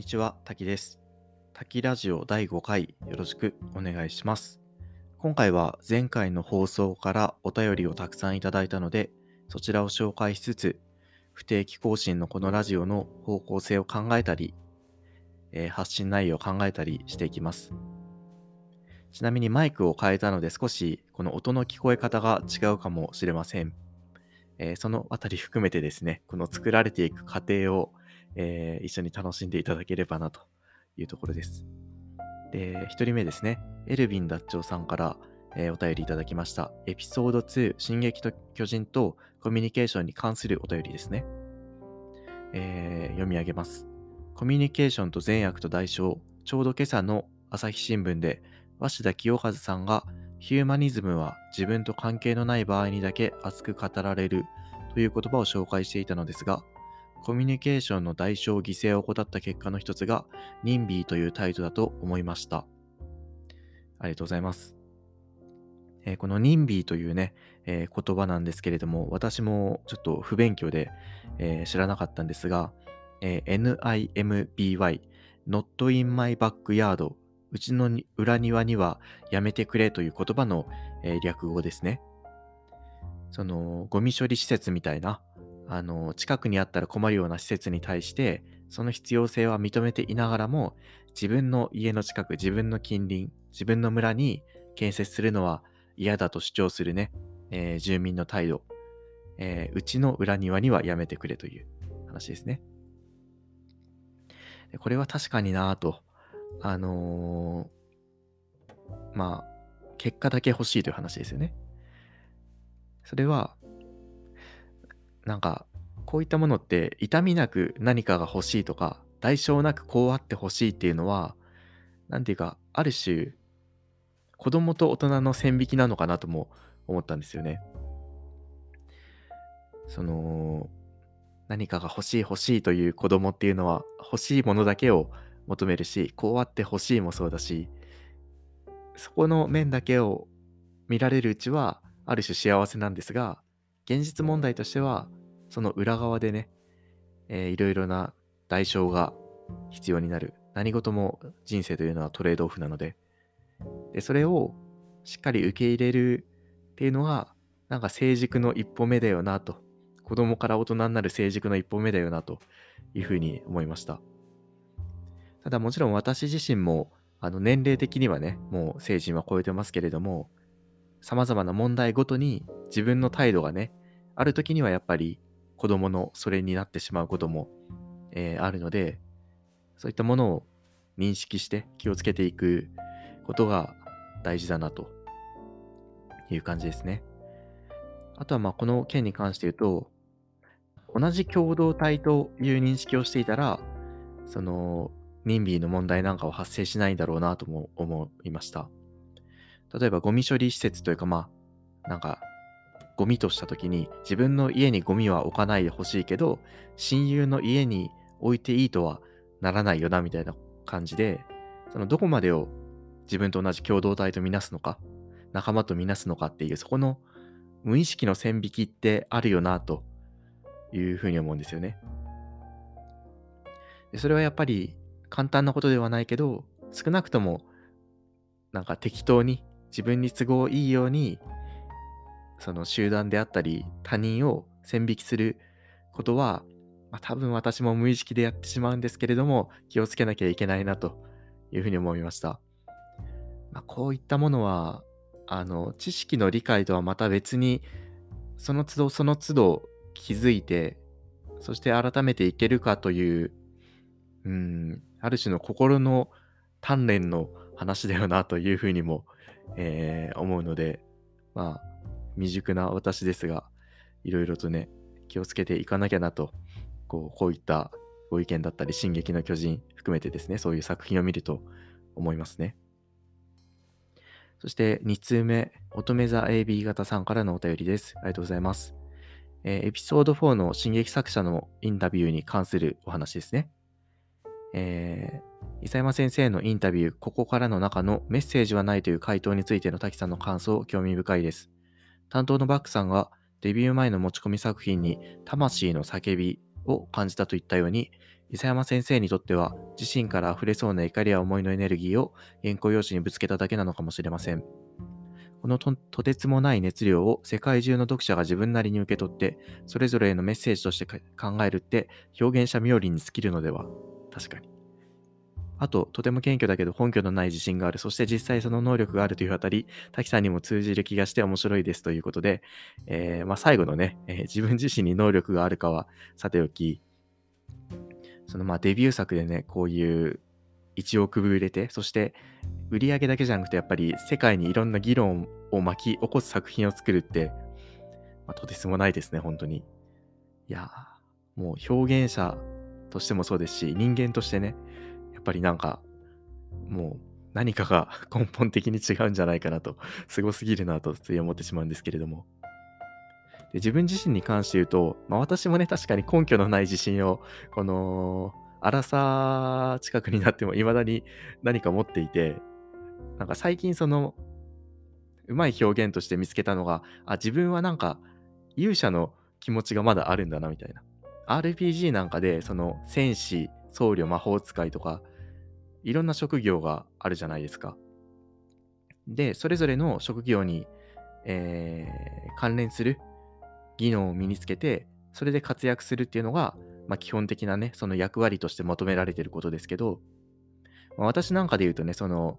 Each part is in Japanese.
にちは、滝です。滝ラジオ第5回よろしくお願いします。今回は前回の放送からお便りをたくさんいただいたので、そちらを紹介しつつ、不定期更新のこのラジオの方向性を考えたり、えー発信内容を考えたりしていきます。ちなみにマイクを変えたので少しこの音の聞こえ方が違うかもしれません。えーそのあたり含めてですね、この作られていく過程を、えー一緒に楽しんでいただければなというところです。で、一人目ですね、エルヴィン脱長さんから、えーお便りいただきました。エピソード2、進撃と巨人とコミュニケーションに関するお便りですね。えー読み上げます。コミュニケーションと善悪と代償、ちょうど今朝の朝日新聞で、鷲田清和さんが、ヒューマニズムは自分と関係のない場合にだけ熱く語られるという言葉を紹介していたのですが、コミュニケーションの代償、犠牲を怠った結果の一つが、ニンビーという態度だと思いました。ありがとうございます。えーこのニンビーというね、えー言葉なんですけれども、私もちょっと不勉強で、えー知らなかったんですが、えー NIMBY、Not in my backyard、うちの裏庭にはやめてくれという言葉の、えー略語ですね。その、ゴミ処理施設みたいな、あの、近くにあったら困るような施設に対して、その必要性は認めていながらも、自分の家の近く、自分の近隣、自分の村に建設するのは嫌だと主張するね、えー住民の態度、えーうちの裏庭にはやめてくれという話ですね。これは確かになぁと、あのーまあ、結果だけ欲しいという話ですよね。それは、なんか、こういったものって痛みなく何かが欲しいとか、代償なくこうあって欲しいっていうのは、なんていうか、ある種、子供と大人の線引きなのかなとも思ったんですよね。その、何かが欲しい欲しいという子供っていうのは欲しいものだけを求めるし、こうあって欲しいもそうだし、そこの面だけを見られるうちはある種幸せなんですが、現実問題としては、その裏側でね、えーいろいろな代償が必要になる。何事も人生というのはトレードオフなので、で、それをしっかり受け入れるっていうのが、なんか成熟の一歩目だよなと。子供から大人になる成熟の一歩目だよなというふうに思いました。ただもちろん私自身もあの年齢的にはね、もう成人は超えてますけれども、様々な問題ごとに自分の態度がね、ある時にはやっぱり子供のそれになってしまうことも、えーあるので、そういったものを認識して気をつけていくことが大事だなという感じですね。あとはまあこの件に関して言うと、同じ共同体という認識をしていたら、その、任意の問題なんかは発生しないんだろうなとも思いました。例えばゴミ処理施設というかまあ、なんか、ゴミとした時に自分の家にゴミは置かないでほしいけど、親友の家に置いていいとはならないよなみたいな感じで、そのどこまでを自分と同じ共同体とみなすのか、仲間とみなすのかっていう、そこの無意識の線引きってあるよなというふうに思うんですよね。でそれはやっぱり簡単なことではないけど、少なくともなんか適当に自分に都合いいようにその集団であったり他人を線引きすることは、まあ、多分私も無意識でやってしまうんですけれども気をつけなきゃいけないなというふうに思いました。まあ、こういったものはあの知識の理解とはまた別にその都度その都度気づいてそして改めていけるかといううんある種の心の鍛錬の話だよなというふうにも、えー思うのでまあ未熟な私ですがいろいろとね気をつけていかなきゃなとこうこういったご意見だったり「進撃の巨人」含めてですねそういう作品を見ると思いますね。そして2通目、乙女座 AB 型さんからのお便りです。ありがとうございます。えーエピソード4の進撃作者のインタビューに関するお話ですね。えー、伊佐山先生のインタビュー、ここからの中のメッセージはないという回答についての滝さんの感想、興味深いです。担当のバックさんがデビュー前の持ち込み作品に魂の叫びを感じたといったように、伊佐山先生にとっては自身から溢れそうな怒りや思いのエネルギーを原稿用紙にぶつけただけなのかもしれません。このとてつもない熱量を世界中の読者が自分なりに受け取って、それぞれへのメッセージとして考えるって表現者冥利に尽きるのでは確かに。あと、とても謙虚だけど根拠のない自信がある。そして実際その能力があるというあたり、滝さんにも通じる気がして面白いですということで、えー、まあ、最後のね、えー、自分自身に能力があるかはさておき、そのまあデビュー作でね、こういう1億部売れて、そして売り上げだけじゃなくて、やっぱり世界にいろんな議論を巻き起こす作品を作るって、まあ、とてつもないですね、本当に。いやもう表現者としてもそうですし、人間としてね、やっぱりなんか、もう何かが 根本的に違うんじゃないかなと、すごすぎるなとつい思ってしまうんですけれども。で自分自身に関して言うと、まあ、私もね、確かに根拠のない自信を、この、荒さ近くになっても未だに何か持っていて、なんか最近その、うまい表現として見つけたのが、あ、自分はなんか勇者の気持ちがまだあるんだなみたいな。RPG なんかで、その戦士、僧侶、魔法使いとか、いろんな職業があるじゃないですか。で、それぞれの職業に、えー、関連する技能を身につけて、それで活躍するっていうのが、まあ、基本的なね、その役割として求められてることですけど、まあ、私なんかで言うとね、その、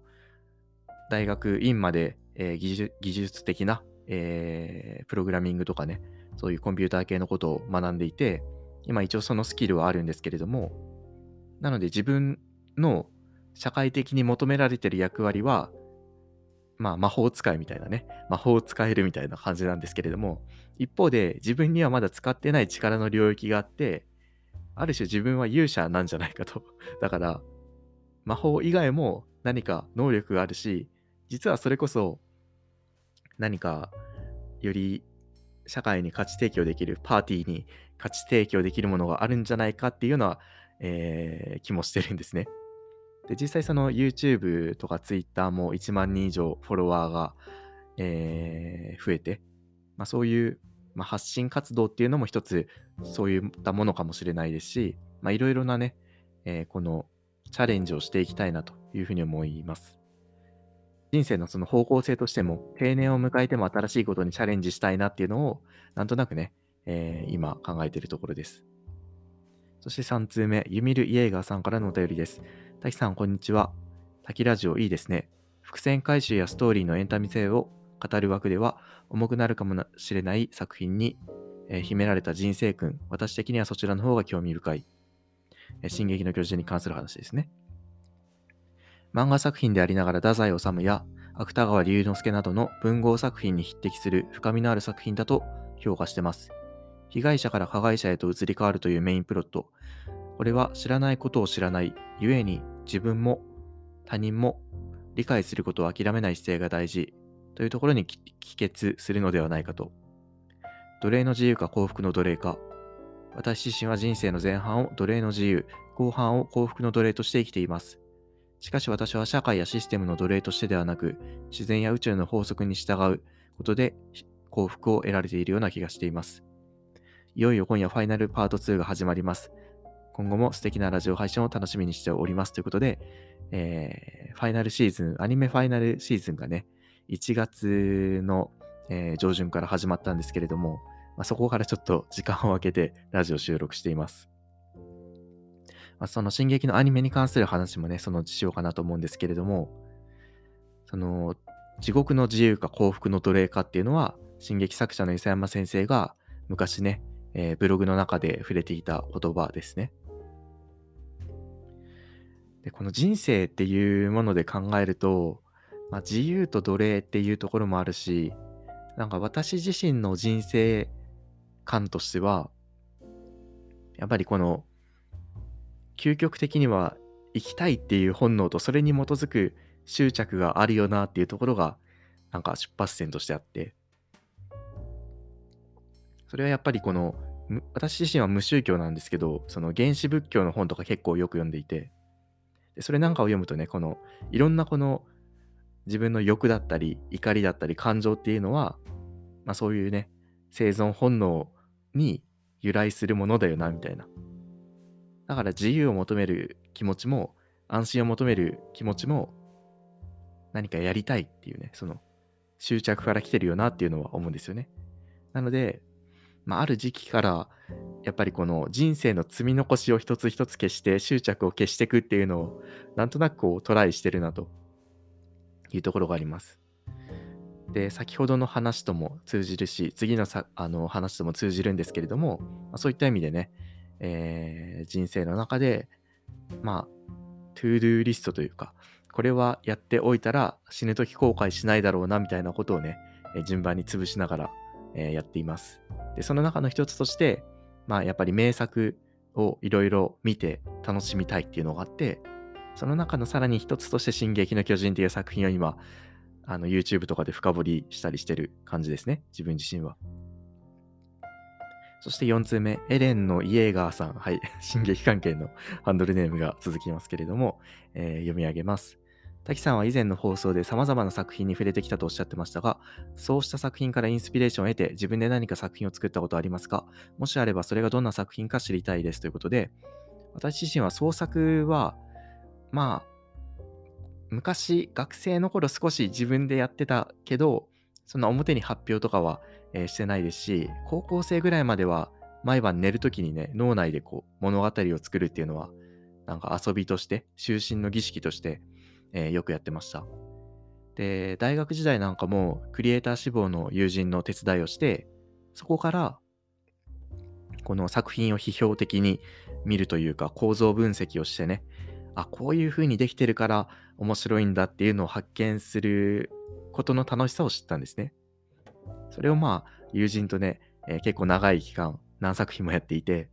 大学院まで、えー、技術技術的な、えー、プログラミングとかね、そういうコンピューター系のことを学んでいて、今一応そのスキルはあるんですけれども、なので自分の社会的に求められてる役割は、まあ魔法使いみたいなね、魔法を使えるみたいな感じなんですけれども、一方で自分にはまだ使ってない力の領域があって、ある種自分は勇者なんじゃないかと。だから、魔法以外も何か能力があるし、実はそれこそ何かより社会に価値提供できる、パーティーに価値提供できるものがあるんじゃないかっていうのは、えー、気もしてるんですね。で、実際その YouTube とか Twitter も1万人以上フォロワーが、えー、増えて、まあ、そういう、まあ、発信活動っていうのも一つそういったものかもしれないですし、いろいろなね、えー、このチャレンジをしていきたいなというふうに思います。人生のその方向性としても、定年を迎えても新しいことにチャレンジしたいなっていうのを、なんとなくね、えー、今考えているところです。そして3通目、ユミル・イエーガーさんからのお便りです。滝さん、こんにちは。滝ラジオいいですね。伏線回収やストーリーのエンタメ性を語る枠では、重くなるかもしれない作品に、えー、秘められた人生訓、私的にはそちらの方が興味深い。えー、進撃の巨人に関する話ですね。漫画作品でありながら、太宰治や芥川龍之介などの文豪作品に匹敵する深みのある作品だと評価してます。被害者から加害者へと移り変わるというメインプロット。これは知らないことを知らない、ゆえに自分も他人も理解することを諦めない姿勢が大事というところに帰結するのではないかと。奴隷の自由か幸福の奴隷か。私自身は人生の前半を奴隷の自由、後半を幸福の奴隷として生きています。しかし私は社会やシステムの奴隷としてではなく、自然や宇宙の法則に従うことで幸福を得られているような気がしています。いよいよ今夜ファイナルパート2が始まります。今後も素敵なラジオ配信を楽しみにしておりますということで、えー、ファイナルシーズン、アニメファイナルシーズンがね、1月の、えー、上旬から始まったんですけれども、まあ、そこからちょっと時間を空けてラジオ収録しています。まあ、その進撃のアニメに関する話もね、そのうちしようかなと思うんですけれども、その地獄の自由か幸福の奴隷かっていうのは、進撃作者の伊佐山先生が昔ね、えー、ブログの中で触れていた言葉ですね。でこの人生っていうもので考えると、まあ、自由と奴隷っていうところもあるし、なんか私自身の人生観としては、やっぱりこの、究極的には生きたいっていう本能とそれに基づく執着があるよなっていうところが、なんか出発点としてあって、それはやっぱりこの私自身は無宗教なんですけどその原始仏教の本とか結構よく読んでいてでそれなんかを読むとねこのいろんなこの自分の欲だったり怒りだったり感情っていうのは、まあ、そういうね生存本能に由来するものだよなみたいなだから自由を求める気持ちも、安心を求める気持ちも、何かやりたいっていうね、その執着から来てるよなっていうのは思うんですよね。なので、まあ、ある時期から、やっぱりこの人生の積み残しを一つ一つ消して執着を消していくっていうのをなんとなくこうトライしてるなというところがあります。で先ほどの話とも通じるし次のさあの話とも通じるんですけれども、まあ、そういった意味でね、えー、人生の中でまあ to-do list というかこれはやっておいたら死ぬ時後悔しないだろうなみたいなことをね、順番に潰しながら、えー、やっています。でその中の一つとしてまあやっぱり名作をいろいろ見て楽しみたいっていうのがあってその中のさらに一つとして「進撃の巨人」っていう作品を今あの YouTube とかで深掘りしたりしてる感じですね。自分自身は。そして4通目、エレンのイエーガーさん。はい。進撃関係のハンドルネームが続きますけれども、えー、読み上げます。滝さんは以前の放送で様々な作品に触れてきたとおっしゃってましたが、そうした作品からインスピレーションを得て自分で何か作品を作ったことはありますか？もしあればそれがどんな作品か知りたいですということで、私自身は創作は、まあ、昔、学生の頃少し自分でやってたけど、そんな表に発表とかは、えー、してないですし、高校生ぐらいまでは毎晩寝るときにね、脳内でこう物語を作るっていうのは、なんか遊びとして、就寝の儀式として、えー、よくやってました。で、大学時代なんかもクリエイター志望の友人の手伝いをして、そこからこの作品を批評的に見るというか構造分析をしてね、あ、こういう風にできてるから面白いんだっていうのを発見することの楽しさを知ったんですね。それをまあ、友人とね、えー、結構長い期間、何作品もやっていて、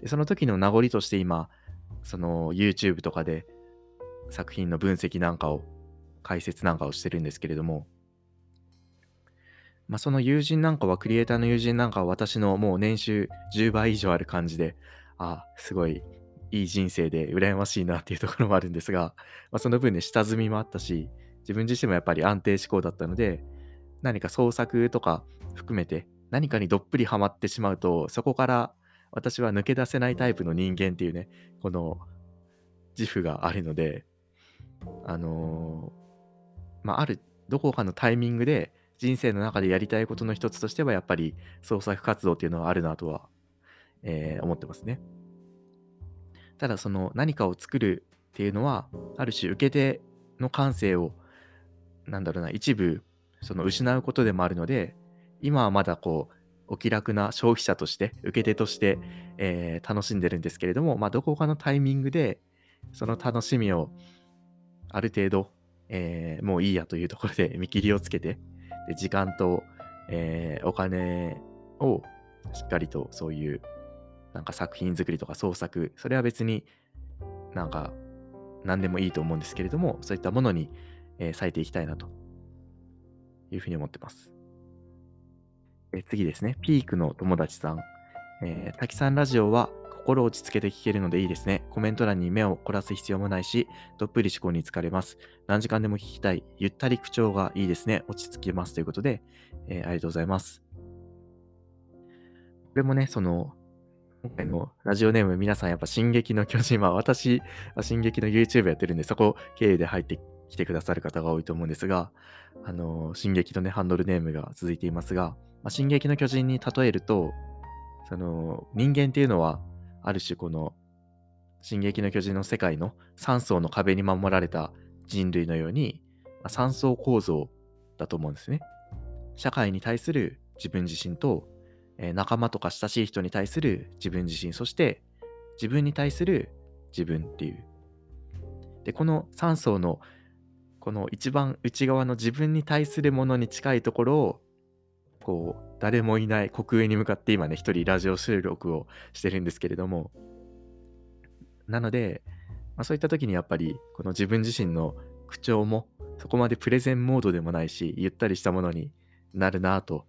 でその時の名残として今、その YouTube とかで作品の分析なんかを、解説なんかをしてるんですけれども、まあ、その友人なんかは、クリエイターの友人なんかは私のもう年収10倍以上ある感じで、ああ、すごいいい人生で羨ましいなっていうところもあるんですが、まあ、その分ね、下積みもあったし、自分自身もやっぱり安定志向だったので、何か創作とか含めて何かにどっぷりハマってしまうと、そこから私は抜け出せないタイプの人間っていうね、この自負があるので、あの、まあ、ある、どこかのタイミングで人生の中でやりたいことの一つとしては、やっぱり創作活動っていうのはあるなとは、えー、思ってますね。ただその何かを作るっていうのはある種受け手の感性をなんだろうな一部その失うことでもあるので今はまだこうお気楽な消費者として受け手として、えー、楽しんでるんですけれども、まあ、どこかのタイミングでその楽しみをある程度、えー、もういいやというところで 見切りをつけてで時間と、えー、お金をしっかりとそういうなんか作品作りとか創作、それは別になんか何でもいいと思うんですけれども、そういったものに、えー、割いていきたいなというふうに思ってます。え次ですね、ピークの友達さん。えー、滝さんラジオは心落ち着けて聞けるのでいいですね。コメント欄に目を凝らす必要もないし、どっぷり思考に疲れます。何時間でも聞きたい。ゆったり口調がいいですね。落ち着きます。ということで、えー、ありがとうございます。これもね、その、今回のラジオネーム皆さんやっぱ進撃の巨人は私は進撃の YouTube やってるんでそこ経由で入ってきてくださる方が多いと思うんですが、あの、進撃のね、ハンドルネームが続いていますが、まあ、進撃の巨人に例えると、その人間っていうのはある種この進撃の巨人の世界の3層の壁に守られた人類のように、3層構造だと思うんですね。社会に対する自分自身とえ仲間とか親しい人に対する自分自身、そして自分に対する自分っていう。で、この3層のこの一番内側の自分に対するものに近いところをこう誰もいない国営に向かって今ね一人ラジオ収録をしてるんですけれどもなので、まあ、そういった時にやっぱりこの自分自身の口調もそこまでプレゼンモードでもないしゆったりしたものになるなと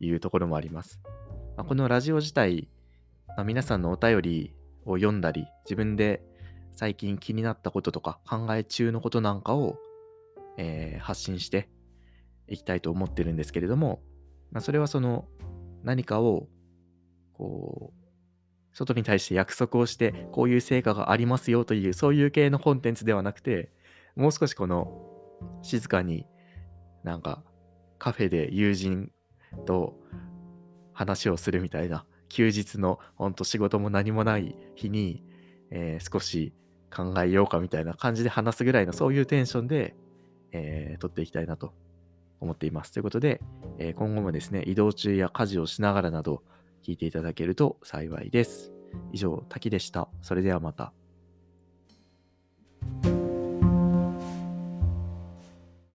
いうところもあります。まあ、このラジオ自体、まあ、皆さんのお便りを読んだり、自分で最近気になったこととか考え中のことなんかを、えー、発信していきたいと思ってるんですけれども、まあ、それはその何かをこう外に対して約束をして、こういう成果がありますよという、そういう系のコンテンツではなくて、もう少しこの、静かになんかカフェで友人と話をするみたいな、休日のほんと仕事も何もない日に、えー少し考えようかみたいな感じで話すぐらいのそういうテンションで、えー撮っていきたいなと。思っています。ということで、えー今後もですね、移動中や家事をしながらなど聞いていただけると幸いです。以上、滝でした。それではまた。